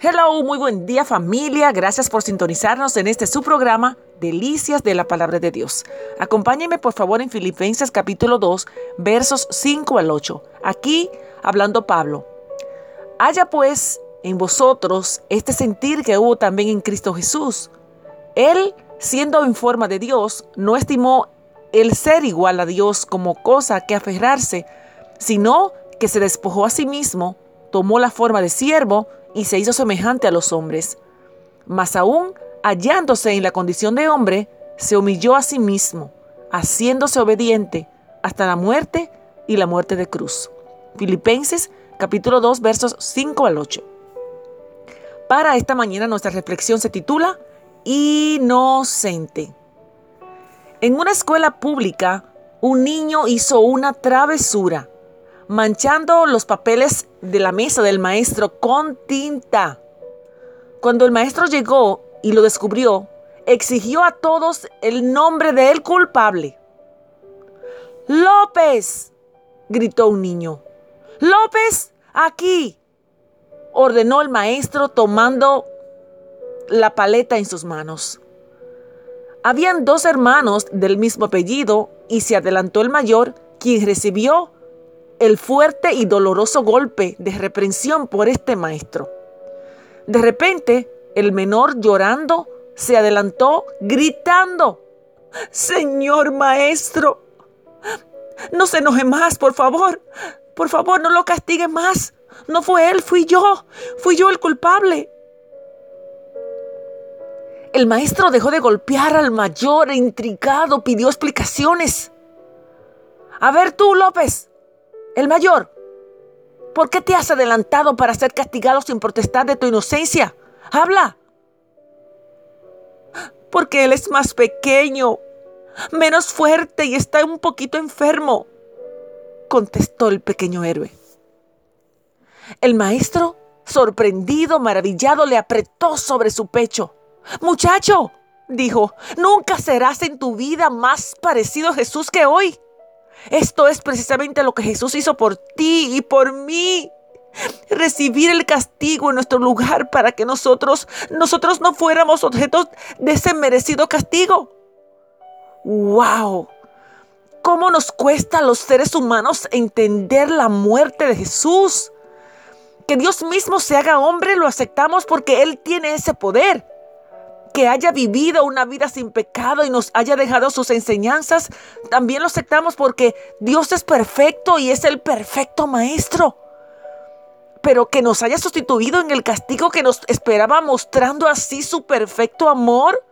Hello, muy buen día familia. Gracias por sintonizarnos en este su programa Delicias de la Palabra de Dios. Acompáñenme por favor en Filipenses capítulo 2, versos 5 al 8. Aquí hablando Pablo. Haya pues en vosotros este sentir que hubo también en Cristo Jesús. Él, siendo en forma de Dios, no estimó el ser igual a Dios como cosa que aferrarse, sino que se despojó a sí mismo, tomó la forma de siervo, y se hizo semejante a los hombres. Mas aún hallándose en la condición de hombre, se humilló a sí mismo, haciéndose obediente hasta la muerte y la muerte de cruz. Filipenses capítulo 2 versos 5 al 8. Para esta mañana nuestra reflexión se titula Inocente. En una escuela pública, un niño hizo una travesura manchando los papeles de la mesa del maestro con tinta. Cuando el maestro llegó y lo descubrió, exigió a todos el nombre del culpable. López, gritó un niño. López, aquí, ordenó el maestro tomando la paleta en sus manos. Habían dos hermanos del mismo apellido y se adelantó el mayor, quien recibió el fuerte y doloroso golpe de reprensión por este maestro. De repente, el menor llorando se adelantó gritando, Señor maestro, no se enoje más, por favor, por favor, no lo castigue más. No fue él, fui yo, fui yo el culpable. El maestro dejó de golpear al mayor e intrigado pidió explicaciones. A ver tú, López, el mayor, ¿por qué te has adelantado para ser castigado sin protestar de tu inocencia? Habla. Porque él es más pequeño, menos fuerte y está un poquito enfermo, contestó el pequeño héroe. El maestro, sorprendido, maravillado, le apretó sobre su pecho. Muchacho, dijo, nunca serás en tu vida más parecido a Jesús que hoy. Esto es precisamente lo que Jesús hizo por ti y por mí. Recibir el castigo en nuestro lugar para que nosotros, nosotros no fuéramos objetos de ese merecido castigo. ¡Wow! ¿Cómo nos cuesta a los seres humanos entender la muerte de Jesús? Que Dios mismo se haga hombre lo aceptamos porque Él tiene ese poder que haya vivido una vida sin pecado y nos haya dejado sus enseñanzas, también lo aceptamos porque Dios es perfecto y es el perfecto maestro. Pero que nos haya sustituido en el castigo que nos esperaba mostrando así su perfecto amor.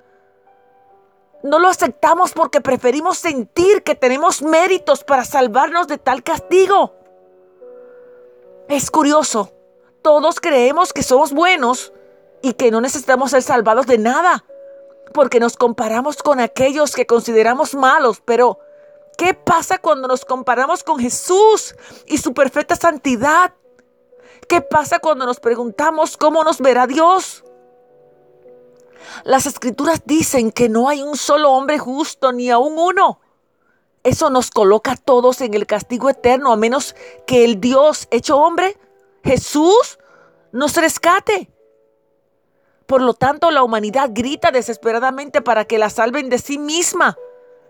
No lo aceptamos porque preferimos sentir que tenemos méritos para salvarnos de tal castigo. Es curioso, todos creemos que somos buenos y que no necesitamos ser salvados de nada, porque nos comparamos con aquellos que consideramos malos, pero ¿qué pasa cuando nos comparamos con Jesús y su perfecta santidad? ¿Qué pasa cuando nos preguntamos cómo nos verá Dios? Las escrituras dicen que no hay un solo hombre justo, ni aún uno. Eso nos coloca a todos en el castigo eterno, a menos que el Dios hecho hombre, Jesús, nos rescate. Por lo tanto, la humanidad grita desesperadamente para que la salven de sí misma,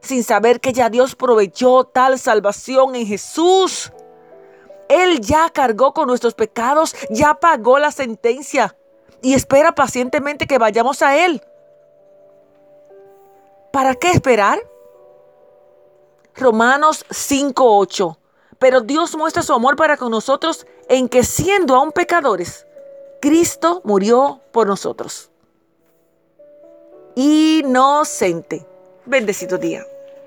sin saber que ya Dios proveyó tal salvación en Jesús. Él ya cargó con nuestros pecados, ya pagó la sentencia y espera pacientemente que vayamos a Él. ¿Para qué esperar? Romanos 5:8. Pero Dios muestra su amor para con nosotros en que siendo aún pecadores, Cristo murió por nosotros. Inocente. Bendecido día.